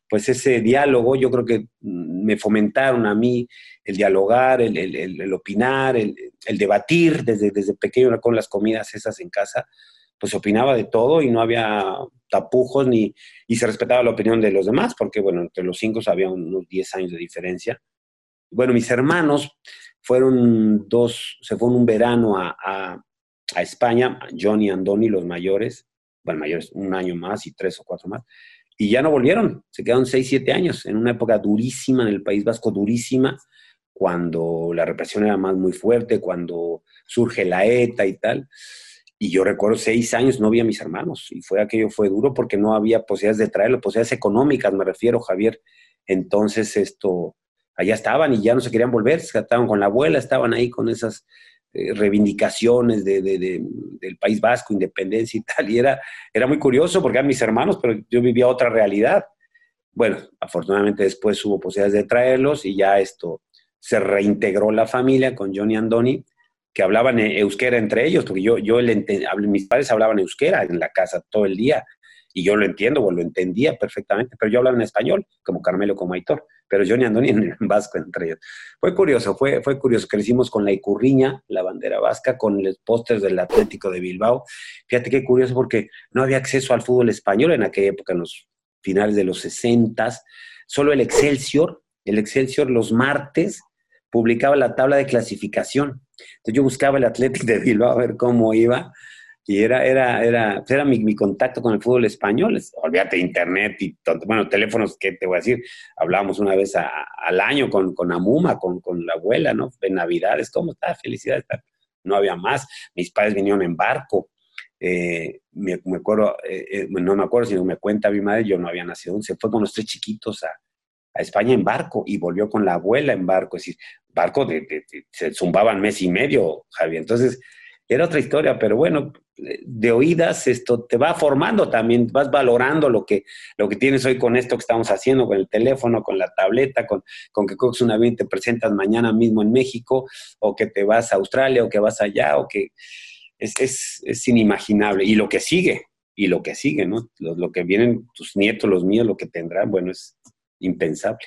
S2: pues ese diálogo, yo creo que me fomentaron a mí el dialogar, el, opinar, el, debatir desde, desde pequeño con las comidas esas en casa, pues opinaba de todo y no había tapujos ni, y se respetaba la opinión de los demás, porque bueno, entre los cinco había unos 10 años de diferencia. Bueno, mis hermanos fueron dos, se fueron un verano a, a, a España, John y Andoni, los mayores, bueno, mayores un año más y tres o cuatro más, y ya no volvieron, se quedaron seis, siete años, en una época durísima en el País Vasco, durísima, cuando la represión era más muy fuerte, cuando surge la ETA y tal. Y yo recuerdo seis años no vi a mis hermanos y fue aquello fue duro porque no había posibilidades de traerlo, posibilidades económicas, me refiero, Javier. Entonces esto, allá estaban y ya no se querían volver, estaban con la abuela, estaban ahí con esas eh, reivindicaciones de, del País Vasco, independencia y tal. Y era, era muy curioso porque eran mis hermanos, pero yo vivía otra realidad. Bueno, afortunadamente después hubo posibilidades de traerlos y ya esto se reintegró la familia con Johnny Andoni, que hablaban e-, euskera entre ellos, porque yo, yo mis padres hablaban euskera en la casa todo el día y yo lo entiendo o lo entendía perfectamente, pero yo hablaba en español, como Carmelo, como Aitor, pero Johnny Andoni en vasco entre ellos. Fue curioso, fue, fue curioso. Crecimos con la Icurriña, la bandera vasca, con los pósters del Atlético de Bilbao. Fíjate qué curioso porque no había acceso al fútbol español en aquella época, en los finales de los 60, solo el Excelsior, el Excelsior los martes publicaba la tabla de clasificación. Entonces yo buscaba el Atlético de Bilbao a ver cómo iba y era, era, era, era mi, contacto con el fútbol español. Olvídate, internet y, bueno, teléfonos, ¿qué te voy a decir? Hablábamos una vez al año con, con Amuma, con, con, la abuela, ¿no? De Navidades, ¿cómo está? Felicidades. No había más. Mis padres vinieron en barco. Eh, me, acuerdo, eh, eh, no me acuerdo, sino me cuenta mi madre, yo no había nacido, se fue con los tres chiquitos a, a España en barco y volvió con la abuela en barco. Es decir, barco de, se zumbaban mes y medio, Javier. Entonces, era otra historia, pero bueno, de oídas esto te va formando también, vas valorando lo que, lo que tienes hoy con esto que estamos haciendo, con el teléfono, con la tableta, con, con que coges un avión te presentas mañana mismo en México, o que te vas a Australia, o que vas allá, o que es, es, es inimaginable. Y lo que sigue, y lo que sigue, ¿no? Lo, que vienen tus nietos, los míos, lo que tendrán, bueno, es impensable.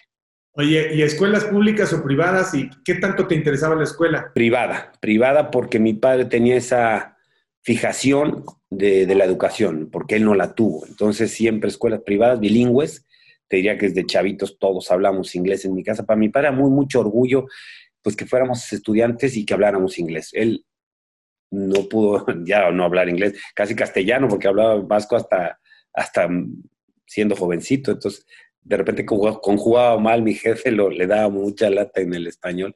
S1: Oye, ¿y escuelas públicas o privadas? ¿Y qué tanto te interesaba la escuela?
S2: Privada, privada porque mi padre tenía esa fijación de, la educación, porque él no la tuvo. Entonces, siempre escuelas privadas, bilingües. Te diría que desde chavitos todos hablamos inglés en mi casa. Para mi padre muy, mucho orgullo pues que fuéramos estudiantes y que habláramos inglés. Él no pudo ya no hablar inglés, casi castellano, porque hablaba vasco hasta, hasta siendo jovencito. Entonces, de repente conjugaba mal, mi jefe lo, le daba mucha lata en el español.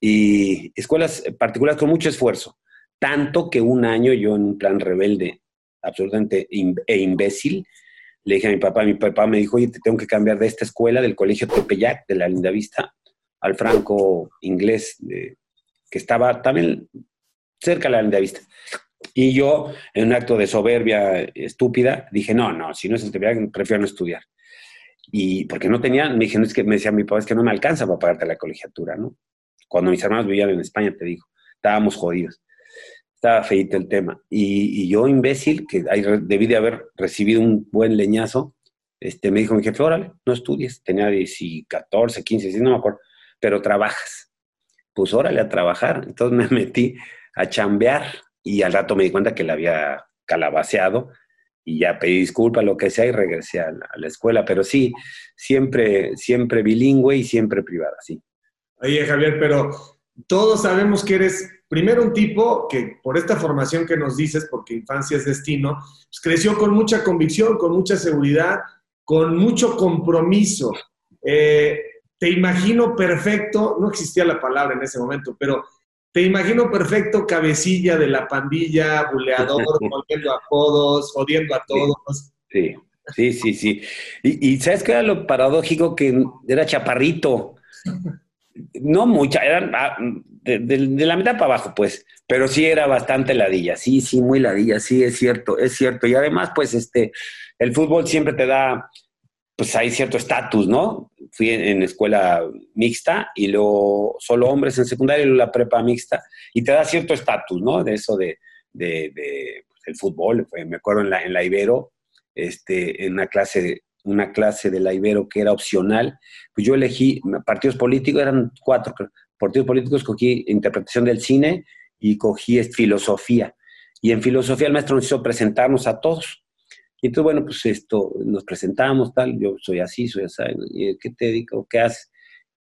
S2: Y escuelas particulares con mucho esfuerzo, tanto que un año yo en un plan rebelde, absolutamente e imbécil, le dije a mi papá, mi papá me dijo, oye, te tengo que cambiar de esta escuela, del colegio Tepeyac, de la Linda Vista, al franco inglés, que estaba también cerca de la Linda Vista. Y yo, en un acto de soberbia estúpida, dije, no, no, si no es el Tepeyac, prefiero no estudiar. Y porque no tenían, me dijeron, es que me decía mi papá, es que no me alcanza para pagarte la colegiatura, ¿no? Cuando mis hermanos vivían en España, te digo, estábamos jodidos. Estaba feito el tema. Y, yo, imbécil, que debí de haber recibido un buen leñazo, este, me dijo mi jefe, órale, no estudies. Tenía 14, 15, no me acuerdo, pero trabajas. Pues órale a trabajar. Entonces me metí a chambear y al rato me di cuenta que la había calabaceado y ya pedí disculpas, lo que sea, y regresé a la, escuela. Pero sí, siempre, siempre bilingüe y siempre privada, sí.
S1: Oye, Javier, pero todos sabemos que eres primero un tipo que por esta formación que nos dices, porque infancia es destino, pues creció con mucha convicción, con mucha seguridad, con mucho compromiso. Eh, te imagino perfecto, no existía la palabra en ese momento, pero te imagino perfecto cabecilla de la pandilla, buleador, poniendo apodos, jodiendo a todos.
S2: Sí, sí, sí, sí. Y, ¿sabes qué era lo paradójico? Que era chaparrito. No mucha, era ah, de, de, la mitad para abajo, pues, pero sí era bastante ladilla, sí, sí, muy ladilla, sí, es cierto, es cierto. Y además, pues, este, el fútbol siempre te da, pues hay cierto estatus, ¿no? Fui en, escuela mixta y luego solo hombres en secundaria y luego la prepa mixta y te da cierto estatus, ¿no? De eso de, de, de pues, el fútbol. Me acuerdo en la, en la Ibero, este, en una clase, una clase de la Ibero que era opcional, pues yo elegí partidos políticos, eran cuatro partidos políticos, cogí interpretación del cine y cogí filosofía. Y en filosofía el maestro nos hizo presentarnos a todos. Y entonces, bueno, pues esto, nos presentamos, tal, yo soy así, soy así, ¿qué te dedico? ¿Qué haces?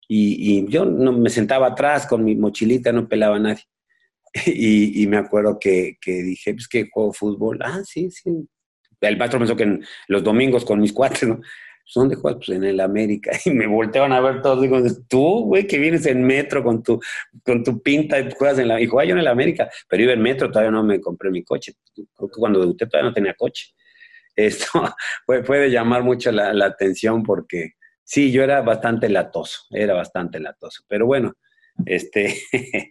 S2: Y, yo no, me sentaba atrás con mi mochilita, no pelaba a nadie. Y, me acuerdo que, que, dije, pues que juego fútbol. Ah, sí, sí. El maestro pensó que los domingos con mis cuates, ¿no? Pues, ¿Dónde juegas? Pues en el América. Y me volteaban a ver todos. Digo, tú, güey, que vienes en metro con tu, con tu pinta y juegas en la... Y yo en el América. Pero iba en metro, todavía no me compré mi coche. Creo que cuando debuté todavía no tenía coche esto puede, llamar mucho la, atención porque sí, yo era bastante latoso, era bastante latoso. Pero bueno, este,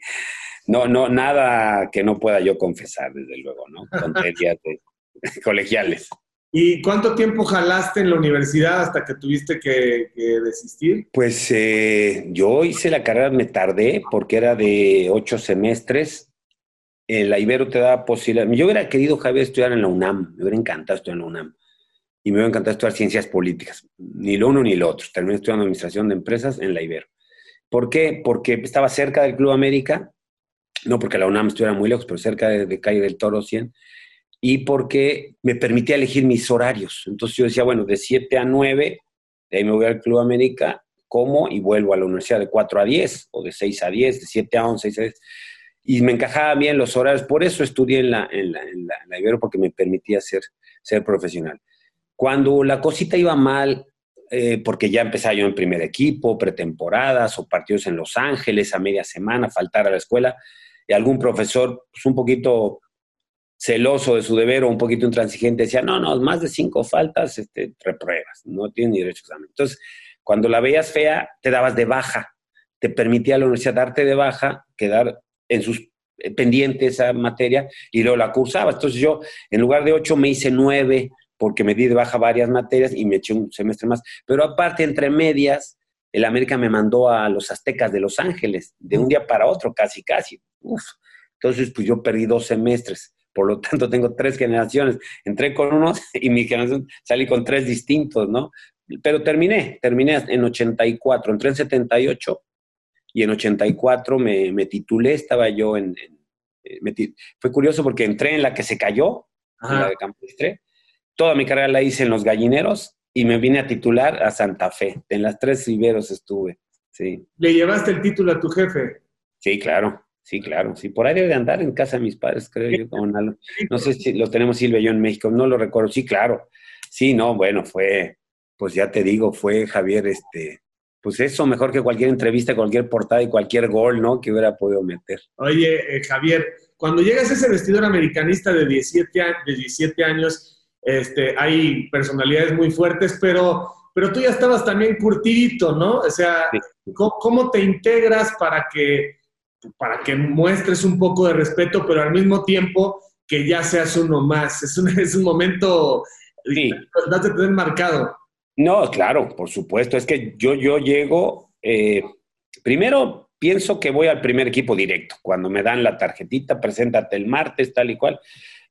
S2: no, no, nada que no pueda yo confesar, desde luego, ¿no? Tonterías colegiales.
S1: ¿Y cuánto tiempo jalaste en la universidad hasta que tuviste que, desistir?
S2: Pues eh, yo hice la carrera, me tardé porque era de ocho semestres la Ibero te da posibilidad. Yo hubiera querido, Javier, estudiar en la UNAM, me hubiera encantado estudiar en la UNAM. Y me hubiera encantado estudiar ciencias políticas, ni lo uno ni lo otro. Terminé estudiando administración de empresas en la Ibero. ¿Por qué? Porque estaba cerca del Club América, no porque la UNAM estuviera muy lejos, pero cerca de, Calle del Toro 100, y porque me permitía elegir mis horarios. Entonces yo decía, bueno, de 7 a 9, de ahí me voy al Club América, como y vuelvo a la universidad de 4 a 10, o de 6 a 10, de 7 a 11, 6 a 10 y me encajaban bien los horarios. Por eso estudié en la, en la, en la, Ibero, porque me permitía ser, ser profesional. Cuando la cosita iba mal, eh, porque ya empezaba yo en primer equipo, pretemporadas o partidos en Los Ángeles a media semana, faltar a la escuela, y algún profesor, pues un poquito celoso de su deber o un poquito intransigente, decía, no, no, más de cinco faltas, este, repruebas, no tienes ni derecho a examen. Entonces, cuando la veías fea, te dabas de baja, te permitía la universidad darte de baja, quedar en sus eh, pendientes esa materia y luego la cursaba. Entonces yo, en lugar de ocho, me hice nueve porque me di de baja varias materias y me eché un semestre más. Pero aparte, entre medias, el América me mandó a los aztecas de Los Ángeles, de un día para otro, casi, casi. Uf. Entonces, pues yo perdí dos semestres. Por lo tanto, tengo tres generaciones. Entré con unos y mi generación salí con tres distintos, ¿no? Pero terminé, terminé en 84, entré en 78 y en 84 me, me titulé, estaba yo en... Eh, fue curioso porque entré en la que se cayó, en la de Campestre, toda mi carrera la hice en los gallineros y me vine a titular a Santa Fe. En las tres riberos estuve, sí.
S1: ¿Le llevaste el título a tu jefe?
S2: Sí, claro. Sí, claro, sí, por ahí debe de andar en casa de mis padres, creo yo. no sé si lo tenemos Silvia y yo en México, no lo recuerdo. Sí, claro. Sí, no, bueno, fue, pues ya te digo, fue Javier, este, pues eso, mejor que cualquier entrevista, cualquier portada y cualquier gol, ¿no? Que hubiera podido meter.
S1: Oye, eh, Javier, cuando llegas a ese vestidor americanista de 17, de 17 años, este, hay personalidades muy fuertes, pero, pero tú ya estabas también curtidito, ¿no? O sea, ¿cómo, te integras para que, para que muestres un poco de respeto, pero al mismo tiempo que ya seas uno más? Es un, es un momento, sí. te tener marcado.
S2: No, claro, por supuesto. Es que yo, yo llego, eh, primero pienso que voy al primer equipo directo. Cuando me dan la tarjetita, preséntate el martes, tal y cual.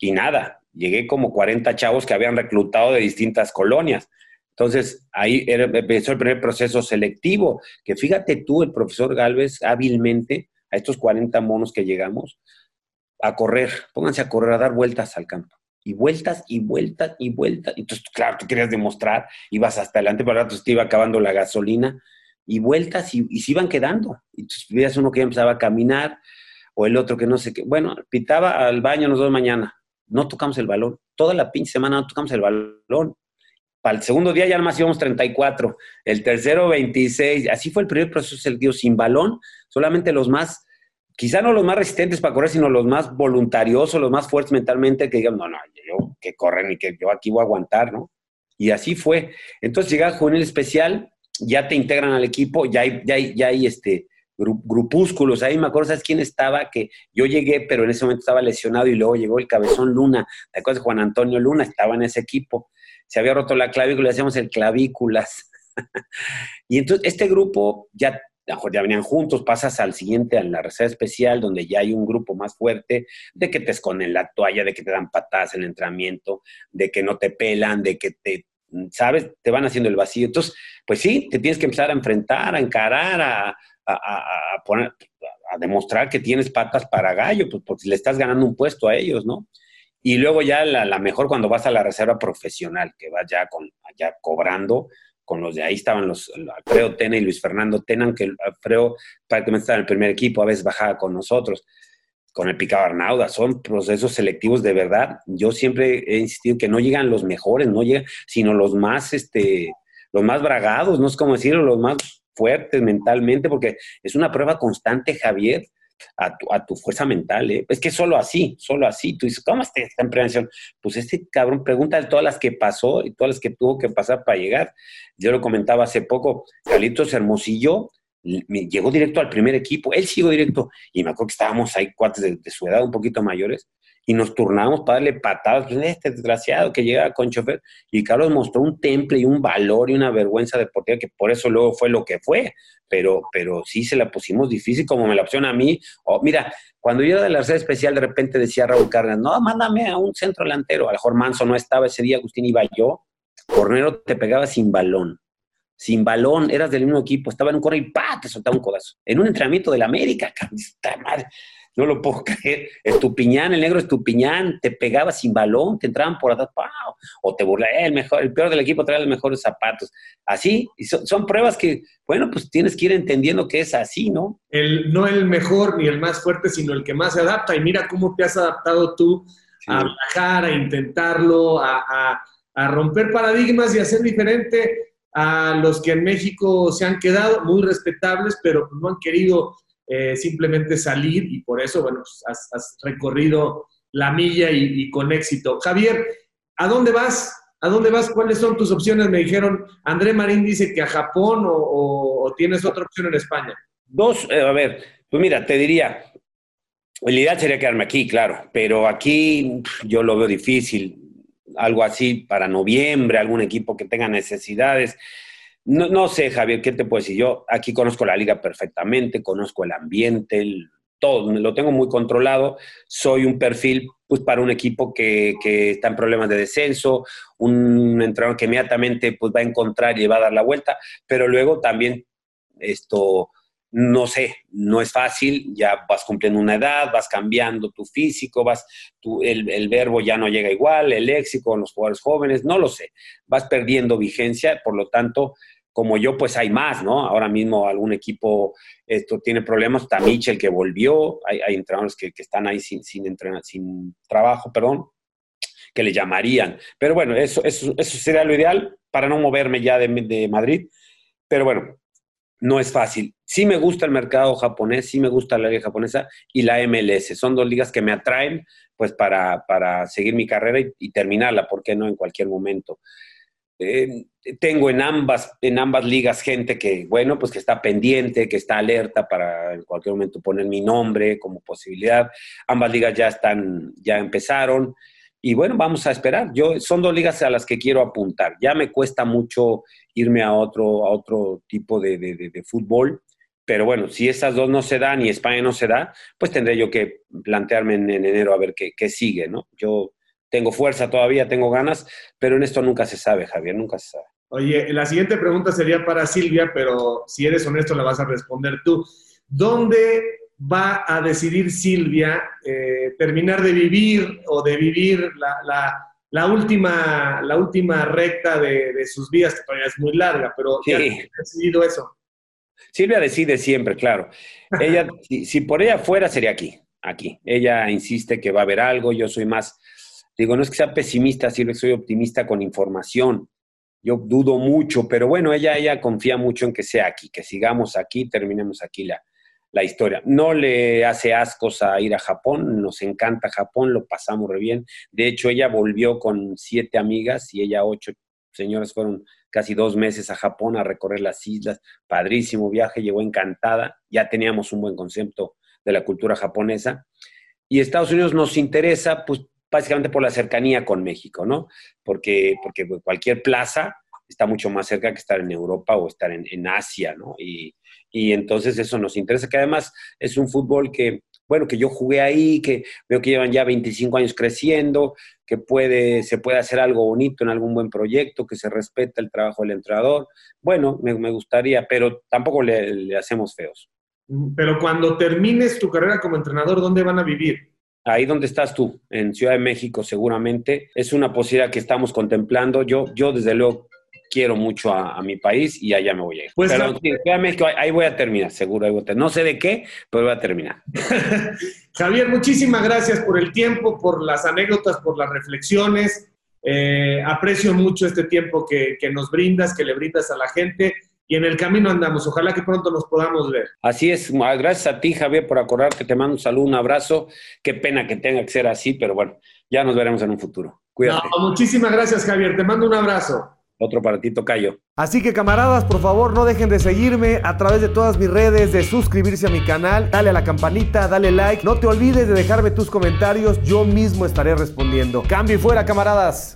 S2: Y nada, llegué como 40 chavos que habían reclutado de distintas colonias. Entonces, ahí empezó el primer proceso selectivo, que fíjate tú, el profesor Galvez, hábilmente, a estos 40 monos que llegamos, a correr, pónganse a correr, a dar vueltas al campo y vueltas y vueltas y vueltas. Entonces, claro, tú querías demostrar, ibas hasta adelante, pero ahora te iba acabando la gasolina y vueltas y, y se iban quedando. Y entonces veías uno que ya empezaba a caminar o el otro que no sé qué. Bueno, pitaba al baño nos dos mañana. No tocamos el balón. Toda la pinche semana no tocamos el balón. para el segundo día ya más íbamos 34, el tercero 26. Así fue el primer proceso selectivo sin balón, solamente los más quizá no los más resistentes para correr, sino los más voluntariosos, los más fuertes mentalmente, que digan, no, no, yo que corren y que yo aquí voy a aguantar, ¿no? Y así fue. Entonces llega juvenil especial, ya te integran al equipo, ya hay, ya hay, ya hay este, grupúsculos. Ahí me acuerdo, ¿sabes quién estaba? Que yo llegué, pero en ese momento estaba lesionado y luego llegó el cabezón Luna. ¿Te acuerdas Juan Antonio Luna? Estaba en ese equipo. Se había roto la clavícula, le hacíamos el clavículas. y entonces este grupo ya ya venían juntos, pasas al siguiente, a la reserva especial, donde ya hay un grupo más fuerte, de que te esconden la toalla, de que te dan patadas en el entrenamiento, de que no te pelan, de que te, ¿sabes? Te van haciendo el vacío. Entonces, pues sí, te tienes que empezar a enfrentar, a encarar, a, poner, a demostrar que tienes patas para gallo, pues porque le estás ganando un puesto a ellos, ¿no? Y luego ya la, la mejor cuando vas a la reserva profesional, que vas ya, con, ya cobrando, con los de ahí estaban los Alfredo Tena y Luis Fernando Tena, que Alfredo prácticamente estaba en el primer equipo, a veces bajaba con nosotros, con el Picado Arnauda, son procesos selectivos de verdad. Yo siempre he insistido que no llegan los mejores, no llegan, sino los más, este, los más bragados, no es como decirlo, los más fuertes mentalmente, porque es una prueba constante, Javier, a tu, a tu fuerza mental. ¿eh? Es que solo así, solo así. Tú dices, ¿cómo está, en prevención? Pues este cabrón, pregunta de todas las que pasó y todas las que tuvo que pasar para llegar. Yo lo comentaba hace poco, Carlitos Hermosillo llegó directo al primer equipo, él siguió directo, y me acuerdo que estábamos ahí cuates de su edad, un poquito mayores, y nos turnábamos para darle patadas. Pues, este desgraciado que llega con chofer. Y Carlos mostró un temple y un valor y una vergüenza deportiva que por eso luego fue lo que fue. Pero, pero sí se la pusimos difícil, como me la opción a mí. o mira, cuando yo era de la sede especial, de repente decía Raúl Cárdenas, no, mándame a un centro delantero. A lo mejor Manso no estaba ese día, Agustín iba yo. Cornero te pegaba sin balón. Sin balón, eras del mismo equipo, estaba en un corre y ¡pa! te soltaba un codazo. En un entrenamiento de la América, madre no lo puedo creer. Estupiñán, el negro Estupiñán, te pegaba sin balón, te entraban por atrás, o te burlaba, eh, el, mejor, el peor del equipo trae los mejores zapatos. Así, son, pruebas que, bueno, pues tienes que ir entendiendo que es así, ¿no?
S1: El, no el mejor ni el más fuerte, sino el que más se adapta. Y mira cómo te has adaptado tú a viajar, a intentarlo, a, a romper paradigmas y a ser diferente a los que en México se han quedado muy respetables, pero no han querido eh, simplemente salir y por eso, bueno, pues, has, recorrido la milla y, con éxito. Javier, ¿a dónde vas? ¿A dónde vas? ¿Cuáles son tus opciones? Me dijeron, André Marín dice que a Japón o, tienes otra opción en España.
S2: Dos, eh, a ver, pues mira, te diría, la idea sería quedarme aquí, claro, pero aquí yo lo veo difícil. Algo así para noviembre, algún equipo que tenga necesidades. No, no, sé, Javier, ¿qué te puedo decir? Yo aquí conozco la liga perfectamente, conozco el ambiente, todo, lo tengo muy controlado. Soy un perfil pues, para un equipo que, que, está en problemas de descenso, un entrenador que inmediatamente pues, va a encontrar y va a dar la vuelta, pero luego también esto, no sé, no es fácil, ya vas cumpliendo una edad, vas cambiando tu físico, vas, tu, el, el, verbo ya no llega igual, el léxico, los jugadores jóvenes, no lo sé, vas perdiendo vigencia, por lo tanto, como yo, pues hay más, ¿no? Ahora mismo algún equipo esto tiene problemas, está Mitchell que volvió, hay, entrenadores que, están ahí sin, trabajo, perdón, que le llamarían. Pero bueno, eso, eso, eso sería lo ideal para no moverme ya de, Madrid. Pero bueno, no es fácil. Sí me gusta el mercado japonés, sí me gusta la liga japonesa y la MLS. Son dos ligas que me atraen pues para, para seguir mi carrera y, terminarla, ¿por qué no? En cualquier momento. Tengo en ambas, en ambas ligas gente que, bueno, pues que está pendiente, que está alerta para en cualquier momento poner mi nombre como posibilidad. Ambas ligas ya están, ya empezaron. Y bueno, vamos a esperar. Yo, son dos ligas a las que quiero apuntar. Ya me cuesta mucho irme a otro, a otro tipo de, de fútbol. Pero bueno, si esas dos no se dan y España no se da, pues tendré yo que plantearme en, en enero a ver qué, qué sigue, ¿no? Yo tengo fuerza todavía, tengo ganas, pero en esto nunca se sabe, Javier, nunca se sabe.
S1: Oye, la siguiente pregunta sería para Silvia, pero si eres honesto la vas a responder tú. ¿Dónde va a decidir Silvia eh, terminar de vivir o de vivir la, la, la última, la última recta de, de, sus vidas, que todavía es muy larga, pero sí. ya ha decidido eso?
S2: Silvia decide siempre, claro. Ella, si, si por ella fuera, sería aquí, aquí. Ella insiste que va a haber algo, yo soy más Digo, no es que sea pesimista, sino que soy optimista con información. yo dudo mucho, pero bueno, ella, ella confía mucho en que sea aquí, que sigamos aquí, terminemos aquí la, la historia. No le hace ascos a ir a Japón, nos encanta Japón, lo pasamos re bien. De hecho, ella volvió con siete amigas y ella ocho señoras fueron casi dos meses a Japón a recorrer las islas. Padrísimo viaje, llegó encantada. Ya teníamos un buen concepto de la cultura japonesa. Y Estados Unidos nos interesa, pues básicamente por la cercanía con México, ¿no? Porque, porque cualquier plaza está mucho más cerca que estar en Europa o estar en, Asia, ¿no? Y, y, entonces eso nos interesa, que además es un fútbol que, bueno, que yo jugué ahí, que veo que llevan ya 25 años creciendo, que puede, se puede hacer algo bonito en algún buen proyecto, que se respeta el trabajo del entrenador. Bueno, me, me gustaría, pero tampoco le hacemos feos.
S1: Pero cuando termines tu carrera como entrenador, ¿dónde van a vivir?
S2: Ahí donde estás tú, en Ciudad de México seguramente, es una posibilidad que estamos contemplando. Yo, yo desde luego quiero mucho a, mi país y allá me voy a ir. Pues pero ahí voy a terminar, seguro. No sé de qué, pero voy a terminar.
S1: Javier, muchísimas gracias por el tiempo, por las anécdotas, por las reflexiones. Eh, aprecio mucho este tiempo que, que nos brindas, que le brindas a la gente y en el camino andamos. Ojalá que pronto nos podamos ver.
S2: Así es. Gracias a ti, Javier, por acordarte. Te mando un saludo, un abrazo. Qué pena que tenga que ser así, pero bueno, ya nos veremos en un futuro. Cuídate.
S1: muchísimas gracias, Javier. Te mando un abrazo.
S2: Otro para ti, Tocayo.
S3: Así que camaradas, por favor, no dejen de seguirme a través de todas mis redes, de suscribirse a mi canal, dale a la campanita, dale like. No te olvides de dejarme tus comentarios, yo mismo estaré respondiendo. Cambio y fuera, camaradas.